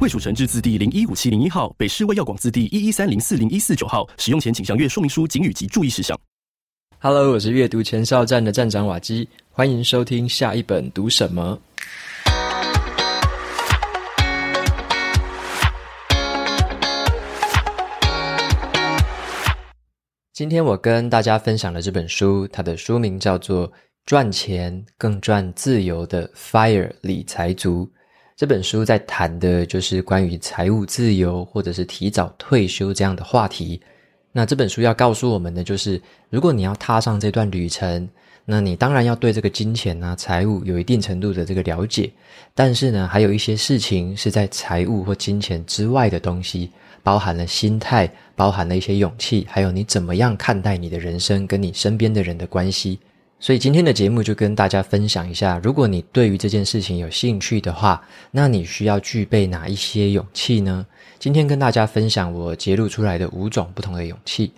卫署成制字第零一五七零一号，北市卫药广字第一一三零四零一四九号。使用前请详阅说明书、警语及注意事项。Hello，我是阅读前哨站的站长瓦基，欢迎收听下一本读什么。今天我跟大家分享的这本书，它的书名叫做《赚钱更赚自由的 FIRE 理财族》。这本书在谈的就是关于财务自由，或者是提早退休这样的话题。那这本书要告诉我们的就是，如果你要踏上这段旅程，那你当然要对这个金钱啊、财务有一定程度的这个了解。但是呢，还有一些事情是在财务或金钱之外的东西，包含了心态，包含了一些勇气，还有你怎么样看待你的人生跟你身边的人的关系。所以今天的节目就跟大家分享一下，如果你对于这件事情有兴趣的话，那你需要具备哪一些勇气呢？今天跟大家分享我揭露出来的五种不同的勇气。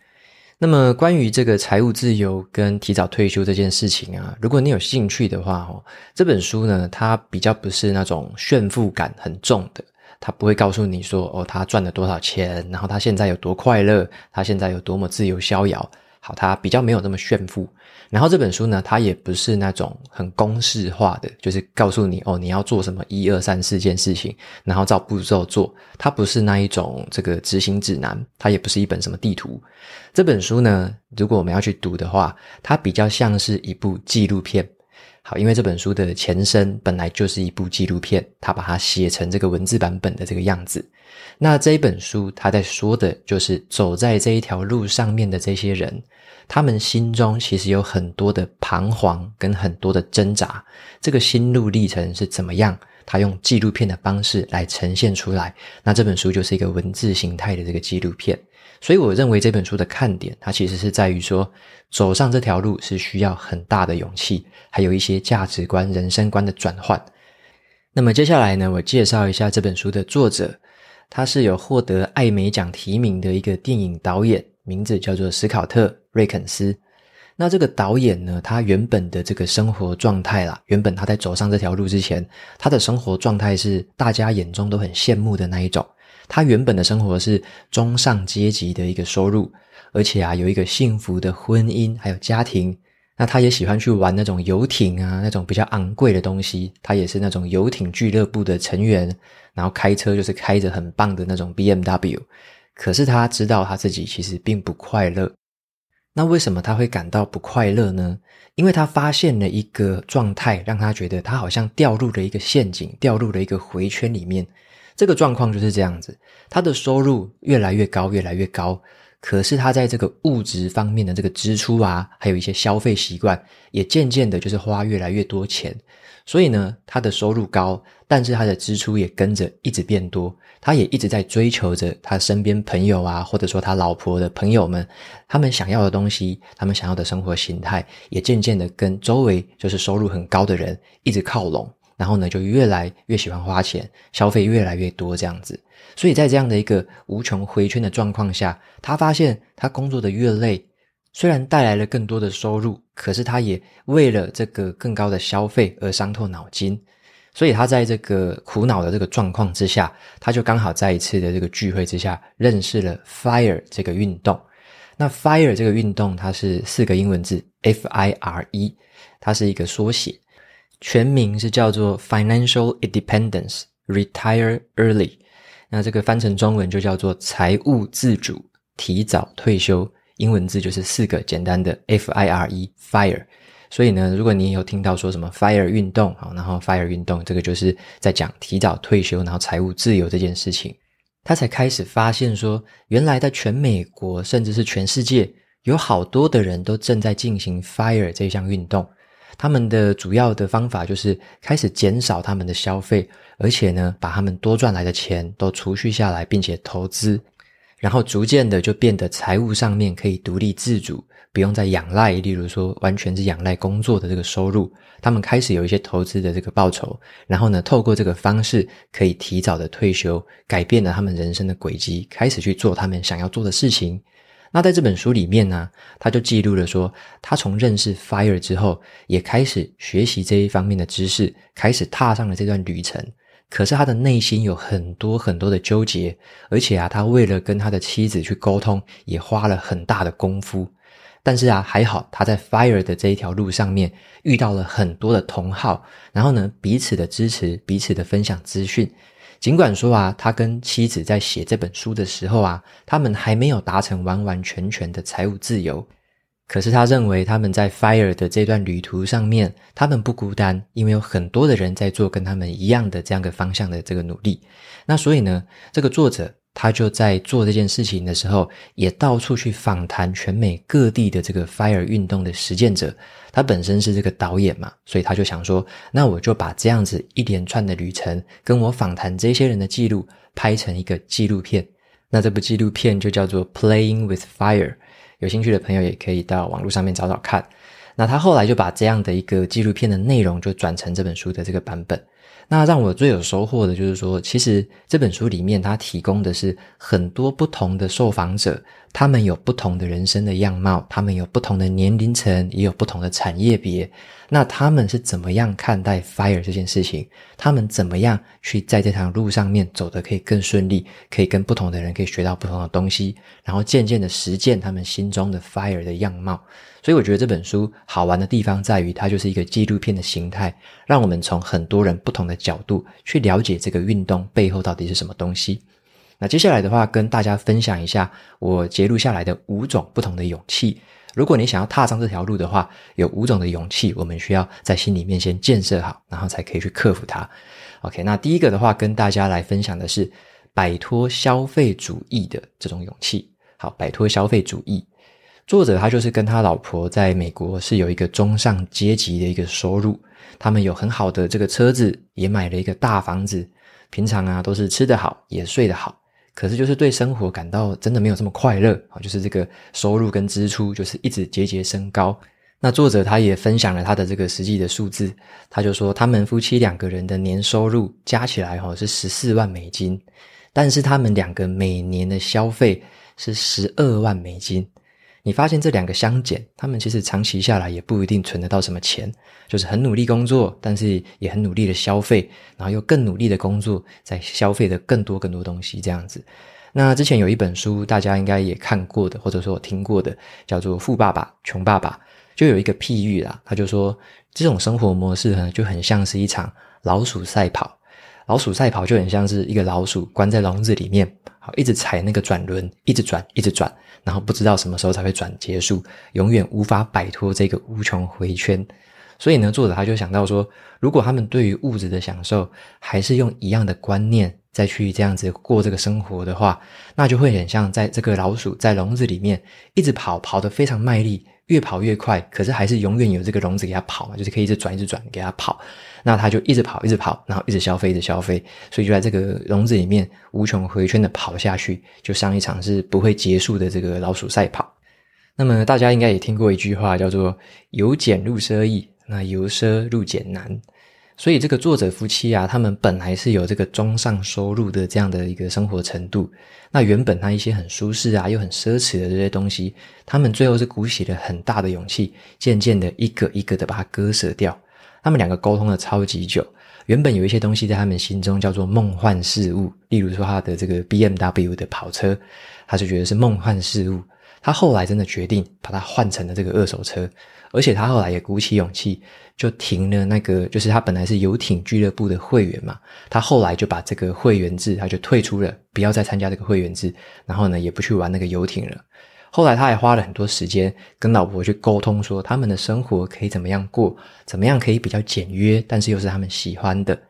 那么关于这个财务自由跟提早退休这件事情啊，如果你有兴趣的话，哦，这本书呢，它比较不是那种炫富感很重的，它不会告诉你说，哦，他赚了多少钱，然后他现在有多快乐，他现在有多么自由逍遥。好，它比较没有那么炫富。然后这本书呢，它也不是那种很公式化的，就是告诉你哦，你要做什么一二三四件事情，然后照步骤做。它不是那一种这个执行指南，它也不是一本什么地图。这本书呢，如果我们要去读的话，它比较像是一部纪录片。好，因为这本书的前身本来就是一部纪录片，它把它写成这个文字版本的这个样子。那这一本书，他在说的就是走在这一条路上面的这些人，他们心中其实有很多的彷徨跟很多的挣扎。这个心路历程是怎么样？他用纪录片的方式来呈现出来。那这本书就是一个文字形态的这个纪录片。所以我认为这本书的看点，它其实是在于说，走上这条路是需要很大的勇气，还有一些价值观、人生观的转换。那么接下来呢，我介绍一下这本书的作者。他是有获得艾美奖提名的一个电影导演，名字叫做史考特·瑞肯斯。那这个导演呢，他原本的这个生活状态啦，原本他在走上这条路之前，他的生活状态是大家眼中都很羡慕的那一种。他原本的生活是中上阶级的一个收入，而且啊，有一个幸福的婚姻，还有家庭。那他也喜欢去玩那种游艇啊，那种比较昂贵的东西。他也是那种游艇俱乐部的成员，然后开车就是开着很棒的那种 BMW。可是他知道他自己其实并不快乐。那为什么他会感到不快乐呢？因为他发现了一个状态，让他觉得他好像掉入了一个陷阱，掉入了一个回圈里面。这个状况就是这样子，他的收入越来越高，越来越高。可是他在这个物质方面的这个支出啊，还有一些消费习惯，也渐渐的就是花越来越多钱。所以呢，他的收入高，但是他的支出也跟着一直变多。他也一直在追求着他身边朋友啊，或者说他老婆的朋友们，他们想要的东西，他们想要的生活形态，也渐渐的跟周围就是收入很高的人一直靠拢。然后呢，就越来越喜欢花钱，消费越来越多这样子。所以在这样的一个无穷回圈的状况下，他发现他工作的越累，虽然带来了更多的收入，可是他也为了这个更高的消费而伤透脑筋。所以他在这个苦恼的这个状况之下，他就刚好在一次的这个聚会之下认识了 FIRE 这个运动。那 FIRE 这个运动，它是四个英文字 F I R E，它是一个缩写。全名是叫做 Financial Independence Retire Early，那这个翻成中文就叫做财务自主，提早退休。英文字就是四个简单的 F I R E Fire。所以呢，如果你有听到说什么 Fire 运动，啊，然后 Fire 运动，这个就是在讲提早退休，然后财务自由这件事情。他才开始发现说，原来在全美国，甚至是全世界，有好多的人都正在进行 Fire 这项运动。他们的主要的方法就是开始减少他们的消费，而且呢，把他们多赚来的钱都储蓄下来，并且投资。然后逐渐的就变得财务上面可以独立自主，不用再仰赖，例如说完全是仰赖工作的这个收入。他们开始有一些投资的这个报酬，然后呢，透过这个方式可以提早的退休，改变了他们人生的轨迹，开始去做他们想要做的事情。那在这本书里面呢，他就记录了说，他从认识 FIRE 之后，也开始学习这一方面的知识，开始踏上了这段旅程。可是他的内心有很多很多的纠结，而且啊，他为了跟他的妻子去沟通，也花了很大的功夫。但是啊，还好他在 FIRE 的这一条路上面遇到了很多的同好，然后呢，彼此的支持，彼此的分享资讯。尽管说啊，他跟妻子在写这本书的时候啊，他们还没有达成完完全全的财务自由。可是他认为他们在 FIRE 的这段旅途上面，他们不孤单，因为有很多的人在做跟他们一样的这样的方向的这个努力。那所以呢，这个作者他就在做这件事情的时候，也到处去访谈全美各地的这个 FIRE 运动的实践者。他本身是这个导演嘛，所以他就想说，那我就把这样子一连串的旅程，跟我访谈这些人的记录，拍成一个纪录片。那这部纪录片就叫做《Playing with Fire》。有兴趣的朋友也可以到网络上面找找看。那他后来就把这样的一个纪录片的内容就转成这本书的这个版本。那让我最有收获的就是说，其实这本书里面它提供的是很多不同的受访者，他们有不同的人生的样貌，他们有不同的年龄层，也有不同的产业别。那他们是怎么样看待 FIRE 这件事情？他们怎么样去在这条路上面走得可以更顺利？可以跟不同的人可以学到不同的东西，然后渐渐的实践他们心中的 FIRE 的样貌。所以我觉得这本书好玩的地方在于，它就是一个纪录片的形态，让我们从很多人不同的角度去了解这个运动背后到底是什么东西。那接下来的话，跟大家分享一下我节录下来的五种不同的勇气。如果你想要踏上这条路的话，有五种的勇气，我们需要在心里面先建设好，然后才可以去克服它。OK，那第一个的话，跟大家来分享的是摆脱消费主义的这种勇气。好，摆脱消费主义。作者他就是跟他老婆在美国是有一个中上阶级的一个收入，他们有很好的这个车子，也买了一个大房子，平常啊都是吃得好，也睡得好，可是就是对生活感到真的没有这么快乐啊，就是这个收入跟支出就是一直节节升高。那作者他也分享了他的这个实际的数字，他就说他们夫妻两个人的年收入加起来哈是十四万美金，但是他们两个每年的消费是十二万美金。你发现这两个相减，他们其实长期下来也不一定存得到什么钱，就是很努力工作，但是也很努力的消费，然后又更努力的工作，在消费的更多更多东西这样子。那之前有一本书，大家应该也看过的，或者说我听过的，叫做《富爸爸穷爸爸》，就有一个譬喻啦，他就说这种生活模式呢，就很像是一场老鼠赛跑。老鼠赛跑就很像是一个老鼠关在笼子里面，好，一直踩那个转轮，一直转，一直转，然后不知道什么时候才会转结束，永远无法摆脱这个无穷回圈。所以呢，作者他就想到说，如果他们对于物质的享受还是用一样的观念再去这样子过这个生活的话，那就会很像在这个老鼠在笼子里面一直跑，跑得非常卖力。越跑越快，可是还是永远有这个笼子给它跑嘛，就是可以一直转一直转给它跑，那他就一直跑一直跑，然后一直消费一直消费，所以就在这个笼子里面无穷回圈的跑下去，就上一场是不会结束的这个老鼠赛跑。那么大家应该也听过一句话叫做“由俭入奢易，那由奢入俭难”。所以这个作者夫妻啊，他们本来是有这个中上收入的这样的一个生活程度。那原本他一些很舒适啊又很奢侈的这些东西，他们最后是鼓起了很大的勇气，渐渐的一个一个的把它割舍掉。他们两个沟通了超级久。原本有一些东西在他们心中叫做梦幻事物，例如说他的这个 BMW 的跑车，他就觉得是梦幻事物。他后来真的决定把它换成了这个二手车，而且他后来也鼓起勇气。就停了那个，就是他本来是游艇俱乐部的会员嘛，他后来就把这个会员制，他就退出了，不要再参加这个会员制，然后呢，也不去玩那个游艇了。后来他还花了很多时间跟老婆去沟通，说他们的生活可以怎么样过，怎么样可以比较简约，但是又是他们喜欢的。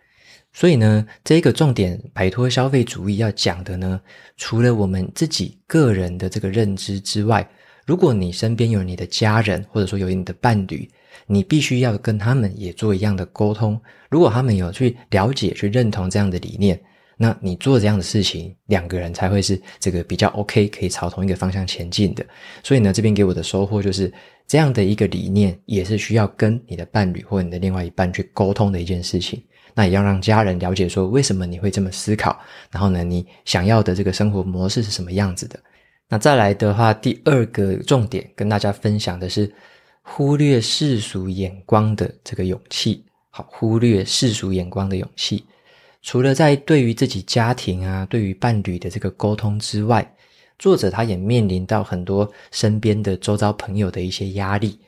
所以呢，这个重点摆脱消费主义要讲的呢，除了我们自己个人的这个认知之外，如果你身边有你的家人，或者说有你的伴侣。你必须要跟他们也做一样的沟通。如果他们有去了解、去认同这样的理念，那你做这样的事情，两个人才会是这个比较 OK，可以朝同一个方向前进的。所以呢，这边给我的收获就是这样的一个理念，也是需要跟你的伴侣或你的另外一半去沟通的一件事情。那也要让家人了解说，为什么你会这么思考，然后呢，你想要的这个生活模式是什么样子的。那再来的话，第二个重点跟大家分享的是忽略世俗眼光的这个勇气。好，忽略世俗眼光的勇气。除了在对于自己家庭啊，对于伴侣的这个沟通之外，作者他也面临到很多身边的周遭朋友的一些压力。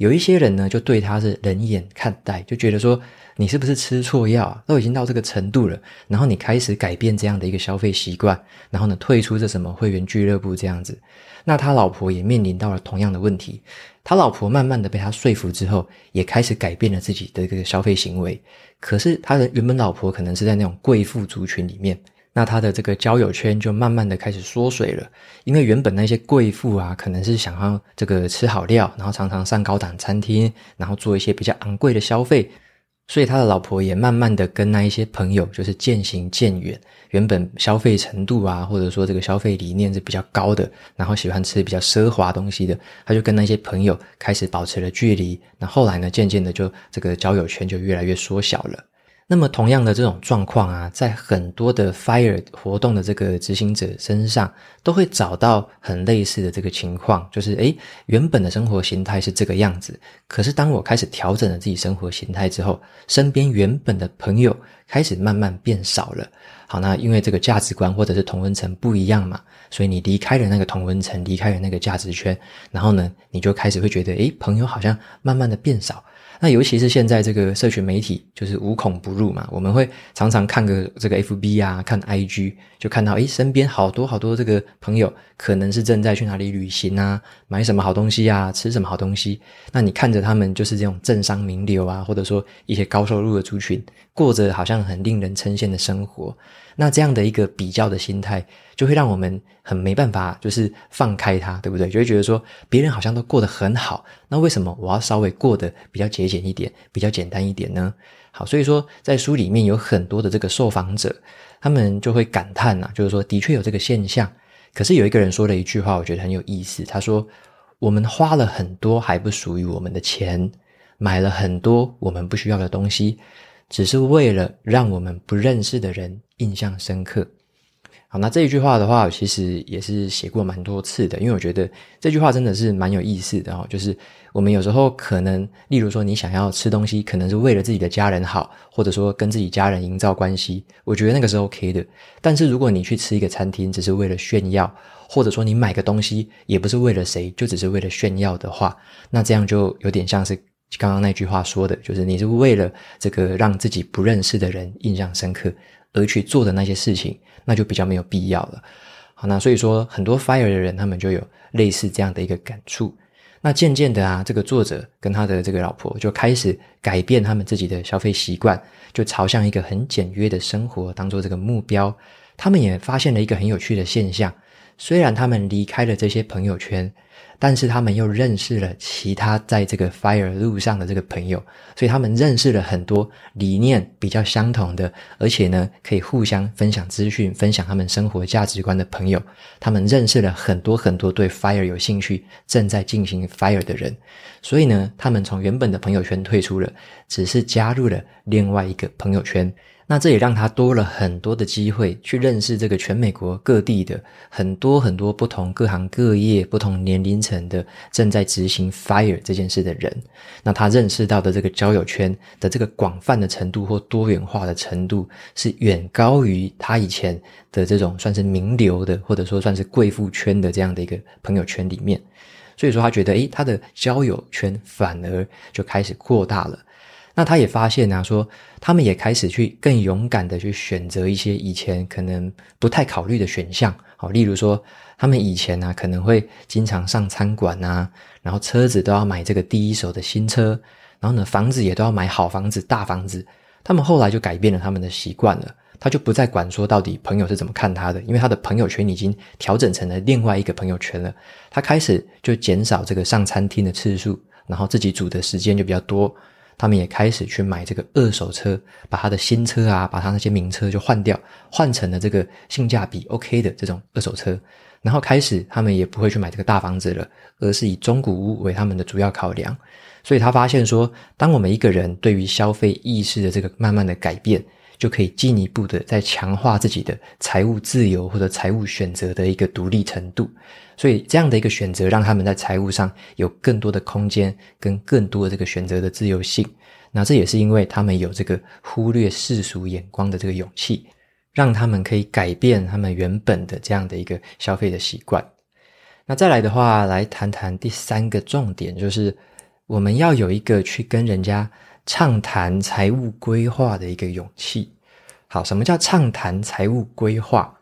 有一些人呢，就对他是冷眼看待，就觉得说你是不是吃错药啊？都已经到这个程度了，然后你开始改变这样的一个消费习惯，然后呢，退出这什么会员俱乐部这样子。那他老婆也面临到了同样的问题。他老婆慢慢的被他说服之后，也开始改变了自己的这个消费行为。可是他的原本老婆可能是在那种贵妇族群里面，那他的这个交友圈就慢慢的开始缩水了。因为原本那些贵妇啊，可能是想要这个吃好料，然后常常上高档餐厅，然后做一些比较昂贵的消费。所以他的老婆也慢慢的跟那一些朋友就是渐行渐远，原本消费程度啊，或者说这个消费理念是比较高的，然后喜欢吃比较奢华东西的，他就跟那些朋友开始保持了距离。那后来呢，渐渐的就这个交友圈就越来越缩小了。那么同样的这种状况啊，在很多的 FIRE 活动的这个执行者身上，都会找到很类似的这个情况，就是诶，原本的生活形态是这个样子，可是当我开始调整了自己生活形态之后，身边原本的朋友开始慢慢变少了。好，那因为这个价值观或者是同温层不一样嘛，所以你离开了那个同温层，离开了那个价值圈，然后呢，你就开始会觉得，诶，朋友好像慢慢的变少。那尤其是现在这个社群媒体就是无孔不入嘛，我们会常常看个这个 FB 啊，看 IG，就看到诶，身边好多好多这个朋友可能是正在去哪里旅行啊，买什么好东西啊，吃什么好东西。那你看着他们就是这种政商名流啊，或者说一些高收入的族群，过着好像很令人称羡的生活。那这样的一个比较的心态，就会让我们很没办法，就是放开它，对不对？就会觉得说，别人好像都过得很好，那为什么我要稍微过得比较节俭一点，比较简单一点呢？好，所以说在书里面有很多的这个受访者，他们就会感叹啊，就是说，的确有这个现象。可是有一个人说了一句话，我觉得很有意思。他说：“我们花了很多还不属于我们的钱，买了很多我们不需要的东西。”只是为了让我们不认识的人印象深刻。好，那这一句话的话，其实也是写过蛮多次的，因为我觉得这句话真的是蛮有意思的哦。就是我们有时候可能，例如说你想要吃东西，可能是为了自己的家人好，或者说跟自己家人营造关系，我觉得那个是 OK 的。但是如果你去吃一个餐厅，只是为了炫耀，或者说你买个东西也不是为了谁，就只是为了炫耀的话，那这样就有点像是。刚刚那句话说的，就是你是为了这个让自己不认识的人印象深刻而去做的那些事情，那就比较没有必要了。好，那所以说很多 FIRE 的人，他们就有类似这样的一个感触。那渐渐的啊，这个作者跟他的这个老婆就开始改变他们自己的消费习惯，就朝向一个很简约的生活当做这个目标。他们也发现了一个很有趣的现象，虽然他们离开了这些朋友圈。但是他们又认识了其他在这个 FIRE 路上的这个朋友，所以他们认识了很多理念比较相同的，而且呢可以互相分享资讯、分享他们生活价值观的朋友。他们认识了很多很多对 FIRE 有兴趣、正在进行 FIRE 的人，所以呢，他们从原本的朋友圈退出了，只是加入了另外一个朋友圈。那这也让他多了很多的机会去认识这个全美国各地的很多很多不同各行各业、不同年龄层的正在执行 FIRE 这件事的人。那他认识到的这个交友圈的这个广泛的程度或多元化的程度，是远高于他以前的这种算是名流的，或者说算是贵妇圈的这样的一个朋友圈里面。所以说，他觉得，诶，他的交友圈反而就开始扩大了。那他也发现啊，说他们也开始去更勇敢的去选择一些以前可能不太考虑的选项，好，例如说他们以前呢可能会经常上餐馆啊，然后车子都要买这个第一手的新车，然后呢房子也都要买好房子、大房子。他们后来就改变了他们的习惯了，他就不再管说到底朋友是怎么看他的，因为他的朋友圈已经调整成了另外一个朋友圈了。他开始就减少这个上餐厅的次数，然后自己煮的时间就比较多。他们也开始去买这个二手车，把他的新车啊，把他那些名车就换掉，换成了这个性价比 OK 的这种二手车。然后开始他们也不会去买这个大房子了，而是以中古屋为他们的主要考量。所以他发现说，当我们一个人对于消费意识的这个慢慢的改变，就可以进一步的再强化自己的财务自由或者财务选择的一个独立程度。所以这样的一个选择，让他们在财务上有更多的空间跟更多的这个选择的自由性。那这也是因为他们有这个忽略世俗眼光的这个勇气，让他们可以改变他们原本的这样的一个消费的习惯。那再来的话，来谈谈第三个重点，就是我们要有一个去跟人家畅谈财务规划的一个勇气。好，什么叫畅谈财务规划？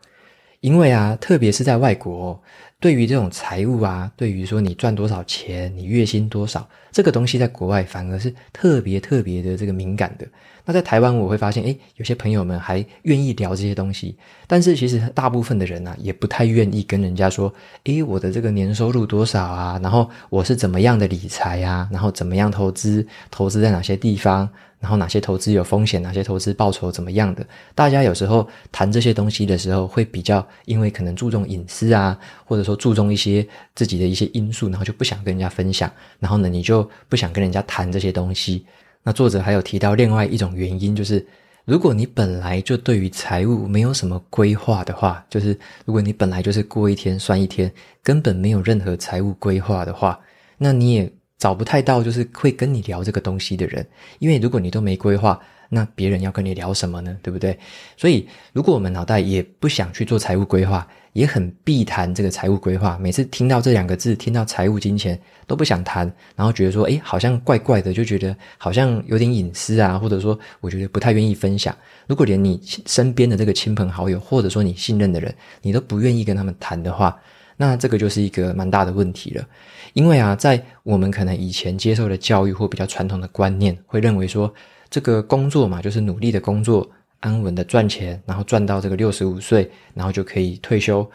因为啊，特别是在外国，对于这种财务啊，对于说你赚多少钱，你月薪多少，这个东西在国外反而是特别特别的这个敏感的。那在台湾，我会发现，诶，有些朋友们还愿意聊这些东西，但是其实大部分的人啊，也不太愿意跟人家说，诶，我的这个年收入多少啊，然后我是怎么样的理财啊，然后怎么样投资，投资在哪些地方。然后哪些投资有风险，哪些投资报酬怎么样的？大家有时候谈这些东西的时候，会比较因为可能注重隐私啊，或者说注重一些自己的一些因素，然后就不想跟人家分享。然后呢，你就不想跟人家谈这些东西。那作者还有提到另外一种原因，就是如果你本来就对于财务没有什么规划的话，就是如果你本来就是过一天算一天，根本没有任何财务规划的话，那你也。找不太到就是会跟你聊这个东西的人，因为如果你都没规划，那别人要跟你聊什么呢？对不对？所以，如果我们脑袋也不想去做财务规划，也很避谈这个财务规划，每次听到这两个字，听到财务金钱都不想谈，然后觉得说，诶，好像怪怪的，就觉得好像有点隐私啊，或者说我觉得不太愿意分享。如果连你身边的这个亲朋好友，或者说你信任的人，你都不愿意跟他们谈的话，那这个就是一个蛮大的问题了，因为啊，在我们可能以前接受的教育或比较传统的观念，会认为说，这个工作嘛，就是努力的工作，安稳的赚钱，然后赚到这个六十五岁，然后就可以退休，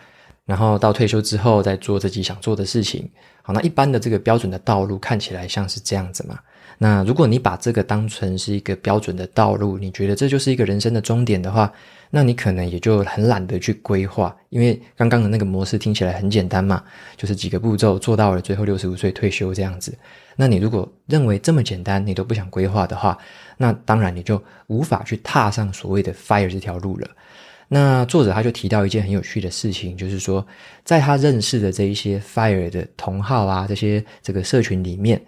然后到退休之后再做自己想做的事情。好，那一般的这个标准的道路看起来像是这样子嘛。那如果你把这个当成是一个标准的道路，你觉得这就是一个人生的终点的话，那你可能也就很懒得去规划，因为刚刚的那个模式听起来很简单嘛，就是几个步骤做到了，最后六十五岁退休这样子。那你如果认为这么简单，你都不想规划的话，那当然你就无法去踏上所谓的 FIRE 这条路了。那作者他就提到一件很有趣的事情，就是说，在他认识的这一些 FIRE 的同好啊，这些这个社群里面。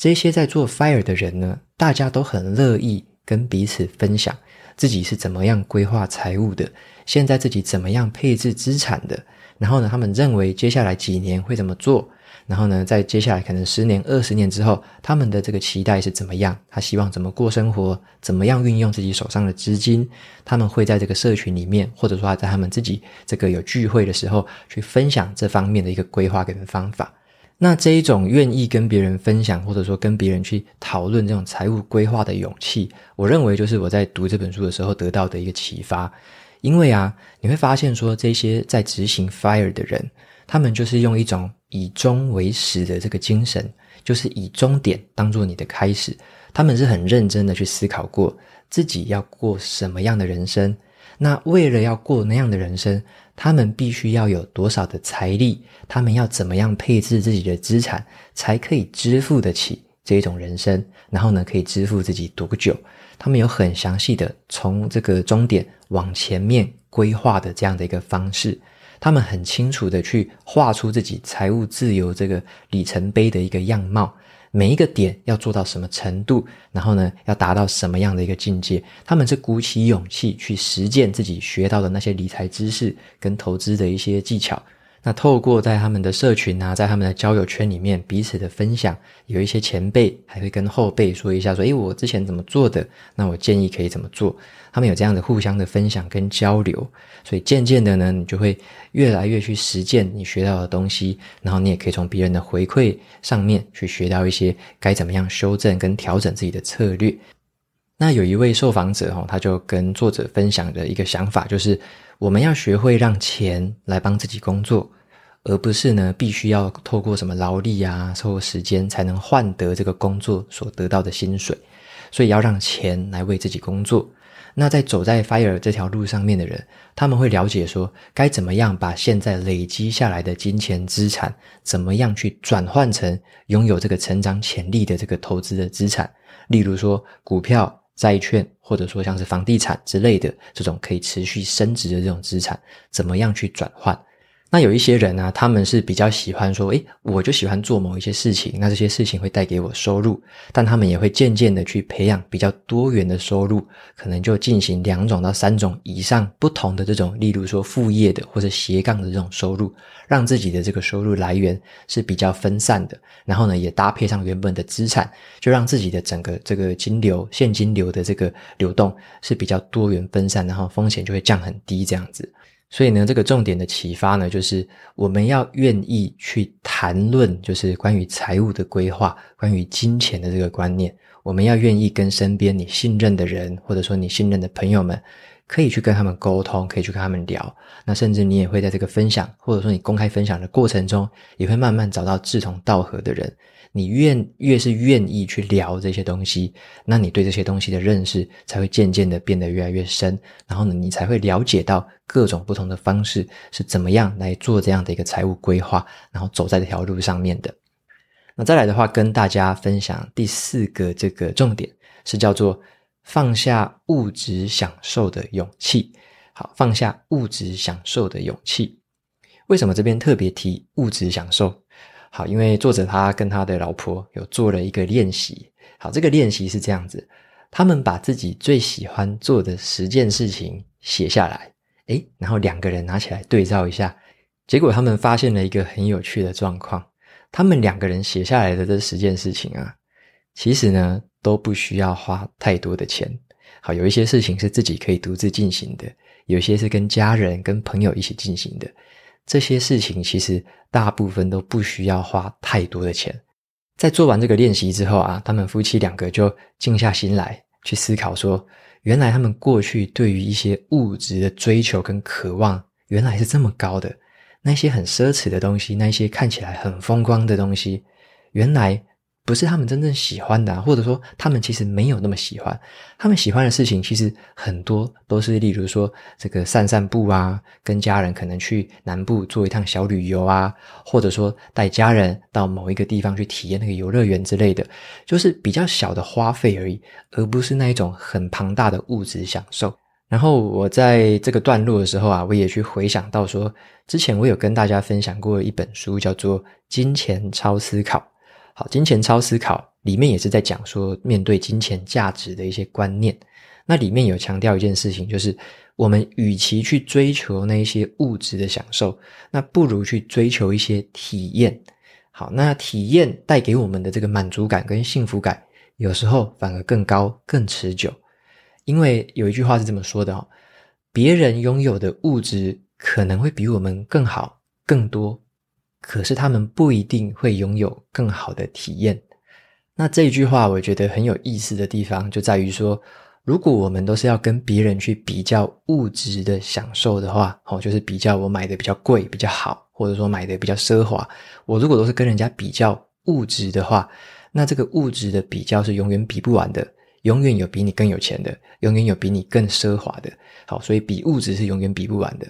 这些在做 FIRE 的人呢，大家都很乐意跟彼此分享自己是怎么样规划财务的，现在自己怎么样配置资产的，然后呢，他们认为接下来几年会怎么做，然后呢，在接下来可能十年、二十年之后，他们的这个期待是怎么样，他希望怎么过生活，怎么样运用自己手上的资金，他们会在这个社群里面，或者说在他们自己这个有聚会的时候，去分享这方面的一个规划跟方法。那这一种愿意跟别人分享，或者说跟别人去讨论这种财务规划的勇气，我认为就是我在读这本书的时候得到的一个启发。因为啊，你会发现说，这些在执行 FIRE 的人，他们就是用一种以终为始的这个精神，就是以终点当做你的开始。他们是很认真的去思考过自己要过什么样的人生。那为了要过那样的人生，他们必须要有多少的财力？他们要怎么样配置自己的资产，才可以支付得起这种人生？然后呢，可以支付自己多久？他们有很详细的从这个终点往前面规划的这样的一个方式。他们很清楚的去画出自己财务自由这个里程碑的一个样貌。每一个点要做到什么程度，然后呢，要达到什么样的一个境界？他们是鼓起勇气去实践自己学到的那些理财知识跟投资的一些技巧。那透过在他们的社群啊，在他们的交友圈里面彼此的分享，有一些前辈还会跟后辈说一下，说：“诶，我之前怎么做的？那我建议可以怎么做？”他们有这样的互相的分享跟交流，所以渐渐的呢，你就会越来越去实践你学到的东西，然后你也可以从别人的回馈上面去学到一些该怎么样修正跟调整自己的策略。那有一位受访者哈，他就跟作者分享的一个想法就是。我们要学会让钱来帮自己工作，而不是呢，必须要透过什么劳力啊、透过时间才能换得这个工作所得到的薪水。所以要让钱来为自己工作。那在走在 FIRE 这条路上面的人，他们会了解说，该怎么样把现在累积下来的金钱资产，怎么样去转换成拥有这个成长潜力的这个投资的资产，例如说股票、债券，或者说像是房地产之类的这种可以持续升值的这种资产，怎么样去转换？那有一些人呢、他们是比较喜欢说，诶，我就喜欢做某一些事情，那这些事情会带给我收入，但他们也会渐渐的去培养比较多元的收入，可能就进行两种到三种以上不同的这种，例如说副业的或者斜杠的这种收入，让自己的这个收入来源是比较分散的，然后呢，也搭配上原本的资产，就让自己的整个这个金流、现金流的这个流动是比较多元分散，然后风险就会降很低这样子。所以呢，这个重点的启发呢，就是我们要愿意去谈论，就是关于财务的规划，关于金钱的这个观念。我们要愿意跟身边你信任的人，或者说你信任的朋友们，可以去跟他们沟通，可以去跟他们聊。那甚至你也会在这个分享，或者说你公开分享的过程中，也会慢慢找到志同道合的人。你愿越是愿意去聊这些东西，那你对这些东西的认识才会渐渐的变得越来越深。然后呢，你才会了解到各种不同的方式是怎么样来做这样的一个财务规划，然后走在这条路上面的。那再来的话，跟大家分享第四个这个重点是叫做放下物质享受的勇气。好，放下物质享受的勇气。为什么这边特别提物质享受？好，因为作者他跟他的老婆有做了一个练习。好，这个练习是这样子：他们把自己最喜欢做的十件事情写下来，诶，然后两个人拿起来对照一下，结果他们发现了一个很有趣的状况。他们两个人写下来的这十件事情啊，其实呢都不需要花太多的钱。好，有一些事情是自己可以独自进行的，有些是跟家人、跟朋友一起进行的。这些事情其实大部分都不需要花太多的钱。在做完这个练习之后啊，他们夫妻两个就静下心来去思考说，原来他们过去对于一些物质的追求跟渴望，原来是这么高的。那些很奢侈的东西，那些看起来很风光的东西，原来。不是他们真正喜欢的，或者说他们其实没有那么喜欢。他们喜欢的事情其实很多都是，例如说这个散散步啊，跟家人可能去南部做一趟小旅游啊，或者说带家人到某一个地方去体验那个游乐园之类的，就是比较小的花费而已，而不是那一种很庞大的物质享受。然后我在这个段落的时候啊，我也去回想到说，之前我有跟大家分享过一本书，叫做《金钱超思考》。好，金钱超思考里面也是在讲说，面对金钱价值的一些观念。那里面有强调一件事情，就是我们与其去追求那一些物质的享受，那不如去追求一些体验。好，那体验带给我们的这个满足感跟幸福感，有时候反而更高、更持久。因为有一句话是这么说的哦，别人拥有的物质可能会比我们更好、更多。可是他们不一定会拥有更好的体验。那这一句话，我觉得很有意思的地方就在于说，如果我们都是要跟别人去比较物质的享受的话，哦，就是比较我买的比较贵、比较好，或者说买的比较奢华。我如果都是跟人家比较物质的话，那这个物质的比较是永远比不完的，永远有比你更有钱的，永远有比你更奢华的。好，所以比物质是永远比不完的。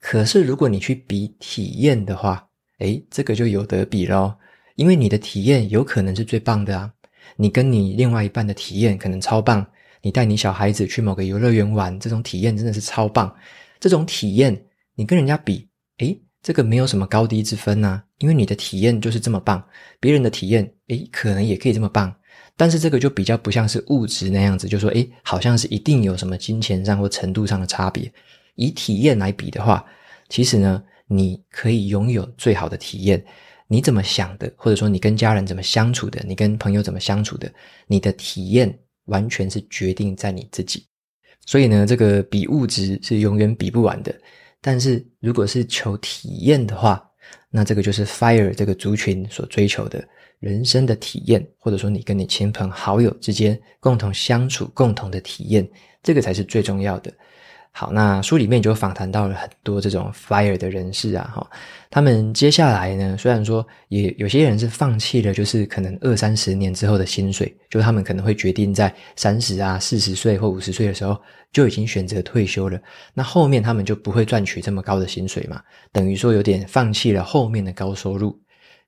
可是如果你去比体验的话，诶，这个就有得比咯，因为你的体验有可能是最棒的啊！你跟你另外一半的体验可能超棒，你带你小孩子去某个游乐园玩，这种体验真的是超棒。这种体验你跟人家比，诶，这个没有什么高低之分呐，因为你的体验就是这么棒，别人的体验，诶，可能也可以这么棒，但是这个就比较不像是物质那样子，就说，诶，好像是一定有什么金钱上或程度上的差别。以体验来比的话，其实呢。你可以拥有最好的体验，你怎么想的，或者说你跟家人怎么相处的，你跟朋友怎么相处的，你的体验完全是决定在你自己。所以呢，这个比物质是永远比不完的。但是如果是求体验的话，那这个就是 FIRE 这个族群所追求的人生的体验，或者说你跟你亲朋好友之间共同相处、共同的体验，这个才是最重要的。好，那书里面就访谈到了很多这种 FIRE 的人士啊，哈，他们接下来呢，虽然说也有些人是放弃了，就是可能二三十年之后的薪水，就他们可能会决定在三十啊、四十岁或五十岁的时候就已经选择退休了。那后面他们就不会赚取这么高的薪水嘛，等于说有点放弃了后面的高收入。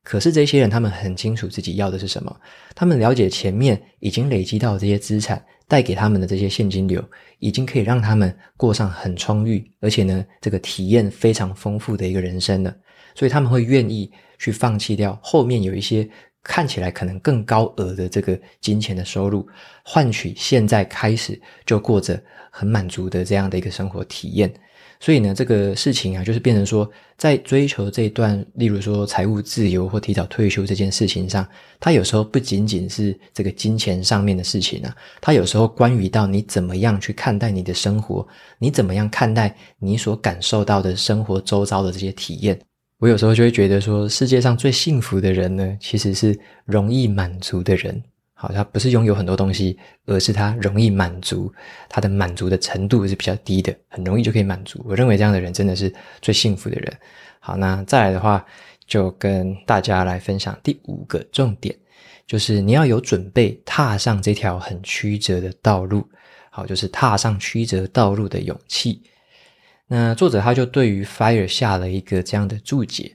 可是这些人，他们很清楚自己要的是什么，他们了解前面已经累积到这些资产。带给他们的这些现金流，已经可以让他们过上很充裕，而且呢，这个体验非常丰富的一个人生了。所以他们会愿意去放弃掉后面有一些看起来可能更高额的这个金钱的收入，换取现在开始就过着很满足的这样的一个生活体验。所以呢，这个事情啊，就是变成说，在追求这段，例如说财务自由或提早退休这件事情上，它有时候不仅仅是这个金钱上面的事情啊，它有时候关于到你怎么样去看待你的生活，你怎么样看待你所感受到的生活周遭的这些体验。我有时候就会觉得说，世界上最幸福的人呢，其实是容易满足的人。好，他不是拥有很多东西，而是他容易满足，他的满足的程度是比较低的，很容易就可以满足。我认为这样的人真的是最幸福的人。好，那再来的话，就跟大家来分享第五个重点，就是你要有准备踏上这条很曲折的道路。好，就是踏上曲折道路的勇气。那作者他就对于 FIRE 下了一个这样的注解，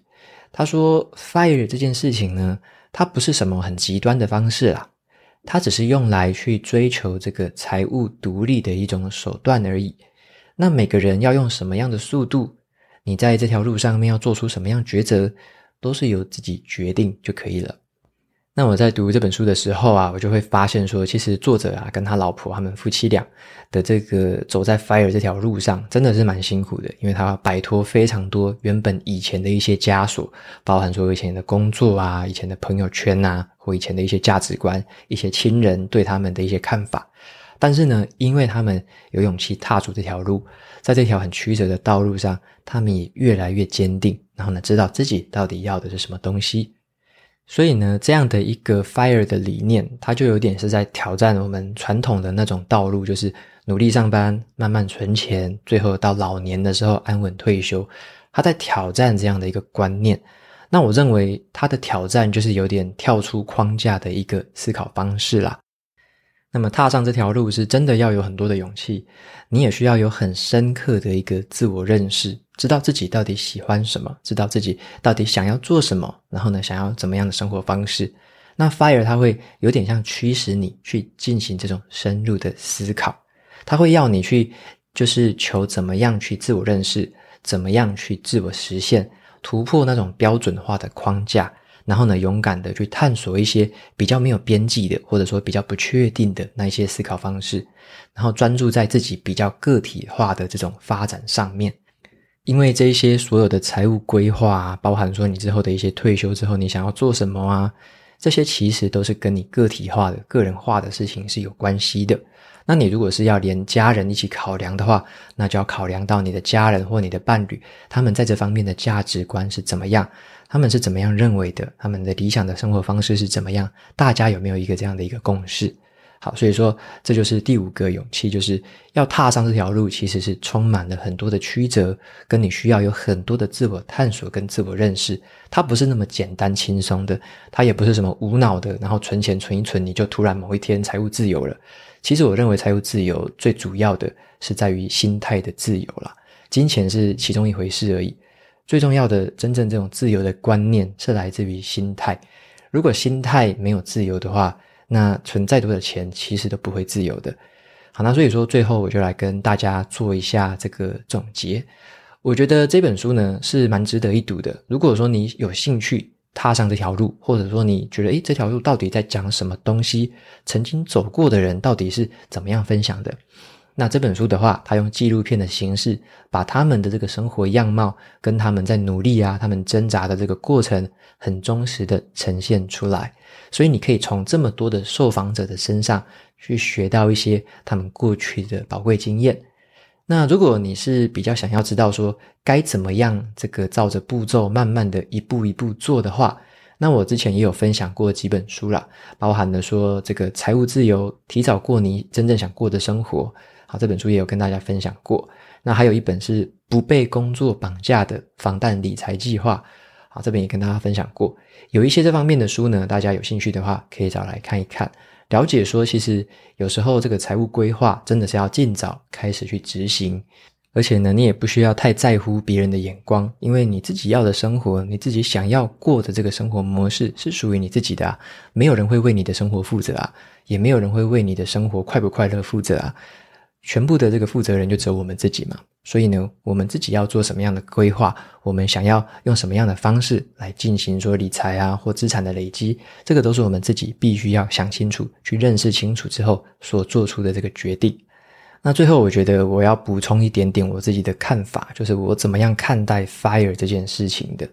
他说：“FIRE 这件事情呢，它不是什么很极端的方式啦。”它只是用来去追求这个财务独立的一种手段而已。那每个人要用什么样的速度，你在这条路上面要做出什么样抉择，都是由自己决定就可以了。那我在读这本书的时候啊，我就会发现说，其实作者啊跟他老婆他们夫妻俩的这个走在 FIRE 这条路上，真的是蛮辛苦的，因为他要摆脱非常多原本以前的一些枷锁，包含说以前的工作啊、以前的朋友圈啊，或以前的一些价值观、一些亲人对他们的一些看法。但是呢，因为他们有勇气踏出这条路，在这条很曲折的道路上，他们也越来越坚定，然后呢，知道自己到底要的是什么东西。所以呢，这样的一个 FIRE 的理念，它就有点是在挑战我们传统的那种道路，就是努力上班，慢慢存钱，最后到老年的时候安稳退休。他在挑战这样的一个观念。那我认为他的挑战就是有点跳出框架的一个思考方式啦。那么踏上这条路是真的要有很多的勇气，你也需要有很深刻的一个自我认识，知道自己到底喜欢什么，知道自己到底想要做什么，然后呢，想要怎么样的生活方式。那 FIRE 它会有点像驱使你去进行这种深入的思考，它会要你去就是求怎么样去自我认识，怎么样去自我实现，突破那种标准化的框架。然后呢，勇敢的去探索一些比较没有边际的，或者说比较不确定的那一些思考方式，然后专注在自己比较个体化的这种发展上面。因为这些所有的财务规划啊，包含说你之后的一些退休之后你想要做什么啊，这些其实都是跟你个体化的、个人化的事情是有关系的。那你如果是要连家人一起考量的话，那就要考量到你的家人或你的伴侣，他们在这方面的价值观是怎么样。他们是怎么样认为的？他们的理想的生活方式是怎么样？大家有没有一个这样的一个共识？好，所以说这就是第五个勇气，就是要踏上这条路，其实是充满了很多的曲折，跟你需要有很多的自我探索跟自我认识。它不是那么简单轻松的，它也不是什么无脑的，然后存钱存一存，你就突然某一天财务自由了。其实我认为财务自由最主要的是在于心态的自由啦，金钱是其中一回事而已。最重要的，真正这种自由的观念是来自于心态。如果心态没有自由的话，那存再多的钱其实都不会自由的。好，那所以说最后我就来跟大家做一下这个总结。我觉得这本书呢是蛮值得一读的。如果说你有兴趣踏上这条路，或者说你觉得诶这条路到底在讲什么东西，曾经走过的人到底是怎么样分享的？那这本书的话，它用纪录片的形式，把他们的这个生活样貌跟他们在努力啊、他们挣扎的这个过程，很忠实的呈现出来。所以你可以从这么多的受访者的身上去学到一些他们过去的宝贵经验。那如果你是比较想要知道说该怎么样这个照着步骤慢慢的一步一步做的话，那我之前也有分享过几本书啦，包含了说这个财务自由，提早过你真正想过的生活。好，这本书也有跟大家分享过。那还有一本是不被工作绑架的防弹理财计划，好，这边也跟大家分享过。有一些这方面的书呢，大家有兴趣的话，可以找来看一看，了解说，其实有时候这个财务规划真的是要尽早开始去执行。而且呢，你也不需要太在乎别人的眼光，因为你自己要的生活，你自己想要过的这个生活模式是属于你自己的啊，没有人会为你的生活负责啊，也没有人会为你的生活快不快乐负责啊，全部的这个负责人就只有我们自己嘛。所以呢，我们自己要做什么样的规划，我们想要用什么样的方式来进行说理财啊或资产的累积，这个都是我们自己必须要想清楚、去认识清楚之后所做出的这个决定。那最后，我觉得我要补充一点点我自己的看法，就是我怎么样看待 FIRE 这件事情的。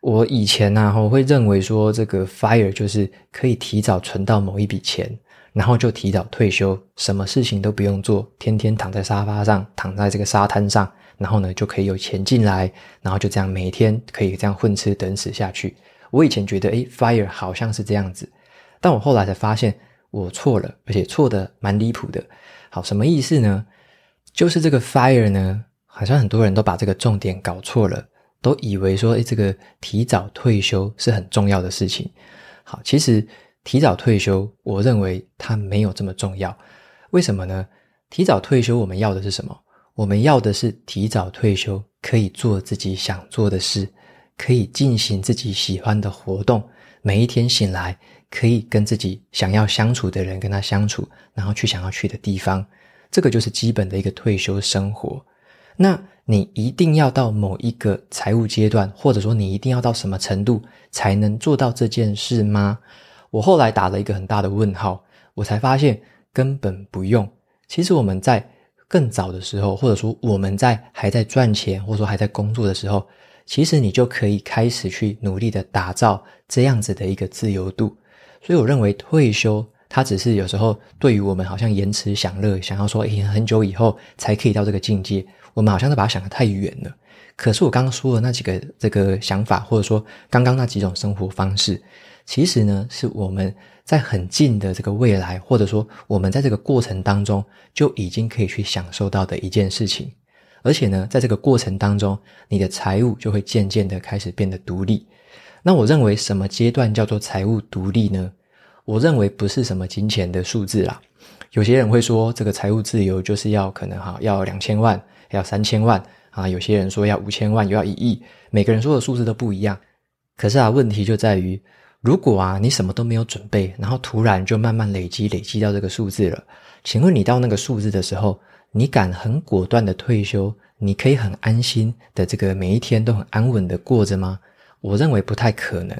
我以前呢，我会认为说，这个 FIRE 就是可以提早存到某一笔钱，然后就提早退休，什么事情都不用做，天天躺在沙发上，躺在这个沙滩上，然后呢就可以有钱进来，然后就这样每天可以这样混吃等死下去。我以前觉得，诶，FIRE 好像是这样子，但我后来才发现我错了，而且错得蛮离谱的。好，什么意思呢？就是这个 FIRE 呢，好像很多人都把这个重点搞错了，都以为说，诶，这个提早退休是很重要的事情。好，其实提早退休，我认为它没有这么重要。为什么呢？提早退休，我们要的是什么？我们要的是提早退休，可以做自己想做的事，可以进行自己喜欢的活动，每一天醒来。可以跟自己想要相处的人跟他相处，然后去想要去的地方，这个就是基本的一个退休生活。那你一定要到某一个财务阶段，或者说你一定要到什么程度才能做到这件事吗？我后来打了一个很大的问号，我才发现根本不用。其实我们在更早的时候，或者说我们在还在赚钱，或者说还在工作的时候，其实你就可以开始去努力的打造这样子的一个自由度。所以我认为退休，它只是有时候对于我们好像延迟享乐，想要说，诶，很久以后才可以到这个境界，我们好像都把它想得太远了。可是我刚刚说的那几个这个想法，或者说刚刚那几种生活方式，其实呢，是我们在很近的这个未来，或者说我们在这个过程当中就已经可以去享受到的一件事情。而且呢，在这个过程当中，你的财务就会渐渐的开始变得独立。那我认为什么阶段叫做财务独立呢？我认为不是什么金钱的数字啦。有些人会说，这个财务自由就是要可能哈要两千万，要三千万啊。有些人说要五千万，又要一亿。每个人说的数字都不一样。可是啊，问题就在于，如果啊你什么都没有准备，然后突然就慢慢累积累积到这个数字了，请问你到那个数字的时候，你敢很果断的退休？你可以很安心的这个每一天都很安稳的过着吗？我认为不太可能，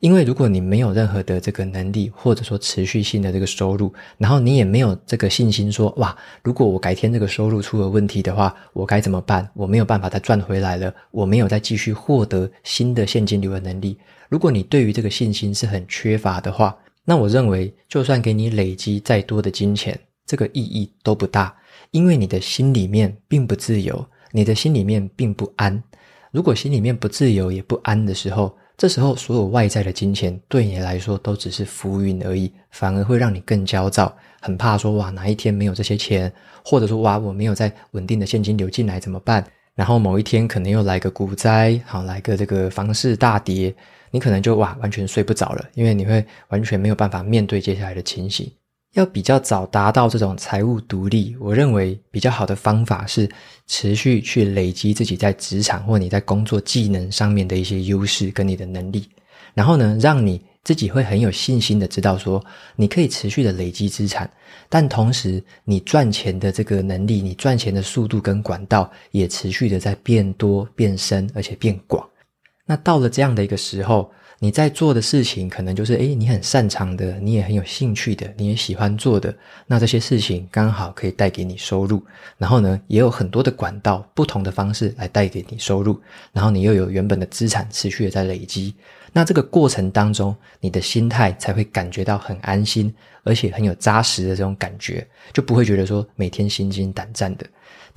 因为如果你没有任何的这个能力，或者说持续性的这个收入，然后你也没有这个信心说，哇，如果我改天这个收入出了问题的话，我该怎么办？我没有办法再赚回来了，我没有再继续获得新的现金流的能力。如果你对于这个信心是很缺乏的话，那我认为就算给你累积再多的金钱，这个意义都不大，因为你的心里面并不自由，你的心里面并不安。如果心里面不自由也不安的时候，这时候所有外在的金钱对你来说都只是浮云而已，反而会让你更焦躁，很怕说哇哪一天没有这些钱，或者说哇我没有在稳定的现金流进来怎么办？然后某一天可能又来个股灾，好来个这个房市大跌，你可能就哇完全睡不着了，因为你会完全没有办法面对接下来的情形。要比较早达到这种财务独立，我认为比较好的方法是持续去累积自己在职场或你在工作技能上面的一些优势跟你的能力，然后呢，让你自己会很有信心的知道说，你可以持续的累积资产，但同时你赚钱的这个能力，你赚钱的速度跟管道也持续的在变多、变深，而且变广。那到了这样的一个时候，你在做的事情可能就是，诶，你很擅长的，你也很有兴趣的，你也喜欢做的，那这些事情刚好可以带给你收入。然后呢，也有很多的管道，不同的方式来带给你收入。然后你又有原本的资产持续的在累积。那这个过程当中，你的心态才会感觉到很安心，而且很有扎实的这种感觉，就不会觉得说每天心惊胆战的。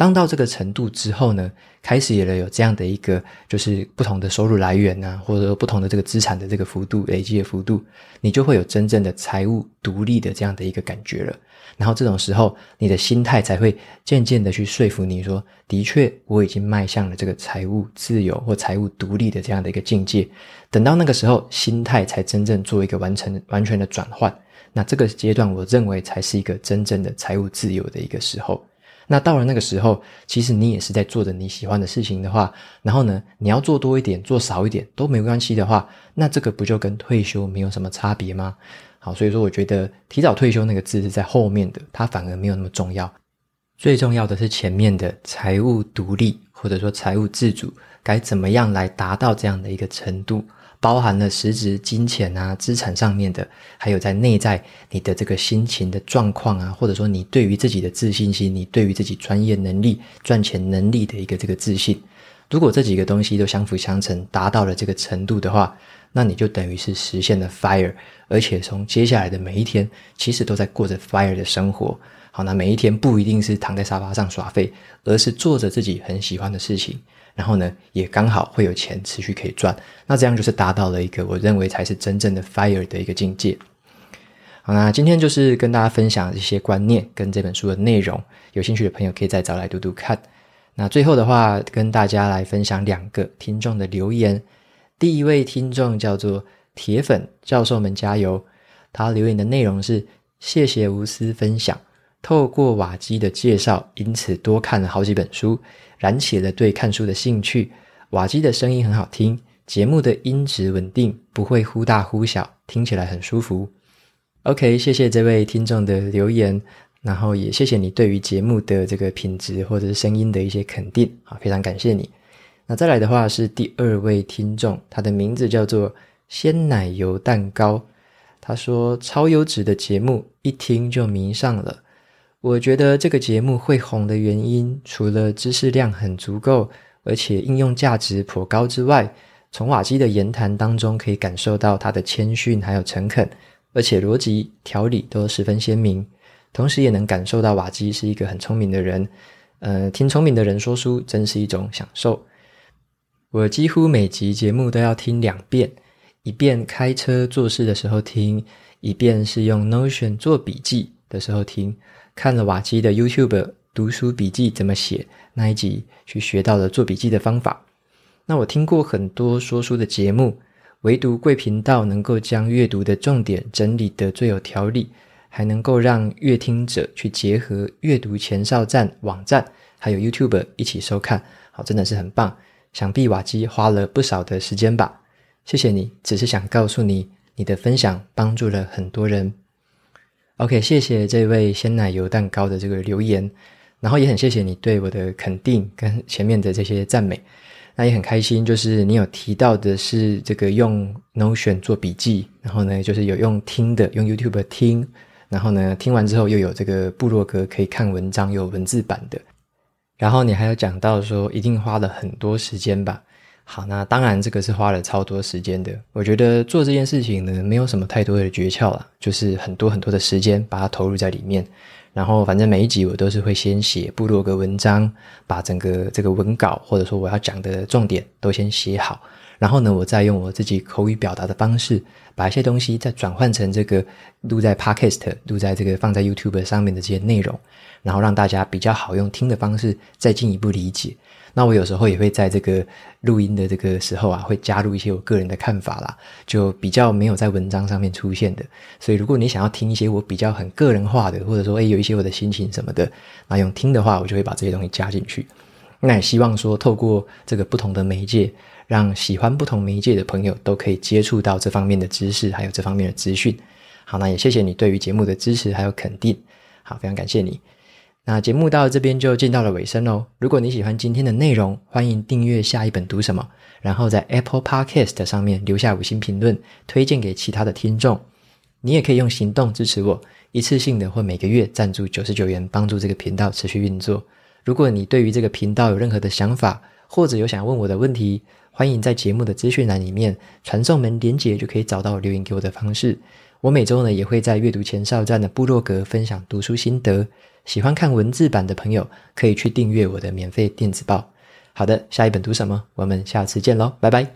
当到这个程度之后呢，开始也了有这样的一个，就是不同的收入来源啊，或者说不同的这个资产的这个幅度累积的幅度，你就会有真正的财务独立的这样的一个感觉了。然后这种时候，你的心态才会渐渐的去说服你说，的确我已经迈向了这个财务自由或财务独立的这样的一个境界。等到那个时候，心态才真正做一个完成完全的转换。那这个阶段，我认为才是一个真正的财务自由的一个时候。那到了那个时候，其实你也是在做着你喜欢的事情的话，然后呢，你要做多一点，做少一点都没关系的话，那这个不就跟退休没有什么差别吗？好，所以说我觉得提早退休那个字是在后面的，它反而没有那么重要。最重要的是前面的财务独立，或者说财务自主，该怎么样来达到这样的一个程度？包含了实质金钱啊、资产上面的，还有在内在你的这个心情的状况啊，或者说你对于自己的自信心，你对于自己专业能力、赚钱能力的一个这个自信，如果这几个东西都相辅相成，达到了这个程度的话，那你就等于是实现了 FIRE，而且从接下来的每一天，其实都在过着 FIRE 的生活。好，那每一天不一定是躺在沙发上耍废，而是做着自己很喜欢的事情。然后呢，也刚好会有钱持续可以赚，那这样就是达到了一个我认为才是真正的 FIRE 的一个境界。好，那今天就是跟大家分享一些观念跟这本书的内容，有兴趣的朋友可以再找来读读看。那最后的话，跟大家来分享两个听众的留言。第一位听众叫做铁粉教授们加油，他留言的内容是：谢谢无私分享，透过瓦基的介绍，因此多看了好几本书。燃起了对看书的兴趣。瓦基的声音很好听，节目的音质稳定，不会忽大忽小，听起来很舒服。OK，谢谢这位听众的留言，然后也谢谢你对于节目的这个品质或者是声音的一些肯定啊，非常感谢你。那再来的话是第二位听众，他的名字叫做鲜奶油蛋糕，他说超优质的节目，一听就迷上了。我觉得这个节目会红的原因，除了知识量很足够，而且应用价值颇高之外，从瓦基的言谈当中可以感受到他的谦逊还有诚恳，而且逻辑条理都十分鲜明，同时也能感受到瓦基是一个很聪明的人。呃，听聪明的人说书真是一种享受。我几乎每集节目都要听两遍，一遍开车做事的时候听，一遍是用 Notion 做笔记的时候听。看了瓦基的 YouTube 读书笔记怎么写那一集，去学到了做笔记的方法。那我听过很多说书的节目，唯独贵频道能够将阅读的重点整理得最有条理，还能够让阅听者去结合阅读前哨站网站还有 YouTube 一起收看，好，真的是很棒。想必瓦基花了不少的时间吧？谢谢你，只是想告诉你，你的分享帮助了很多人。OK，谢谢这位鲜奶油蛋糕的这个留言，然后也很谢谢你对我的肯定跟前面的这些赞美，那也很开心，就是你有提到的是这个用 Notion 做笔记，然后呢，就是有用听的，用 YouTube 听，然后呢，听完之后又有这个部落格可以看文章，有文字版的，然后你还有讲到说一定花了很多时间吧。好，那当然这个是花了超多时间的。我觉得做这件事情呢，没有什么太多的诀窍啦，就是很多很多的时间把它投入在里面。然后反正每一集我都是会先写部落格文章，把整个这个文稿或者说我要讲的重点都先写好。然后呢，我再用我自己口语表达的方式，把一些东西再转换成这个录在 Podcast、录在这个放在 YouTube 上面的这些内容，然后让大家比较好用听的方式再进一步理解。那我有时候也会在这个录音的这个时候啊，会加入一些我个人的看法啦，就比较没有在文章上面出现的。所以如果你想要听一些我比较很个人化的，或者说诶有一些我的心情什么的，那用听的话，我就会把这些东西加进去。那也希望说透过这个不同的媒介，让喜欢不同媒介的朋友都可以接触到这方面的知识，还有这方面的资讯。好，那也谢谢你对于节目的支持还有肯定。好，非常感谢你。那节目到这边就进到了尾声喽。如果你喜欢今天的内容，欢迎订阅下一本读什么，然后在 Apple Podcast 上面留下五星评论，推荐给其他的听众。你也可以用行动支持我，一次性的或每个月赞助九十九元，帮助这个频道持续运作。如果你对于这个频道有任何的想法，或者有想问我的问题，欢迎在节目的资讯栏里面传送门连接，就可以找到留言给我的方式。我每周呢也会在阅读前哨站的部落格分享读书心得，喜欢看文字版的朋友可以去订阅我的免费电子报。好的，下一本读什么？我们下次见喽，拜拜。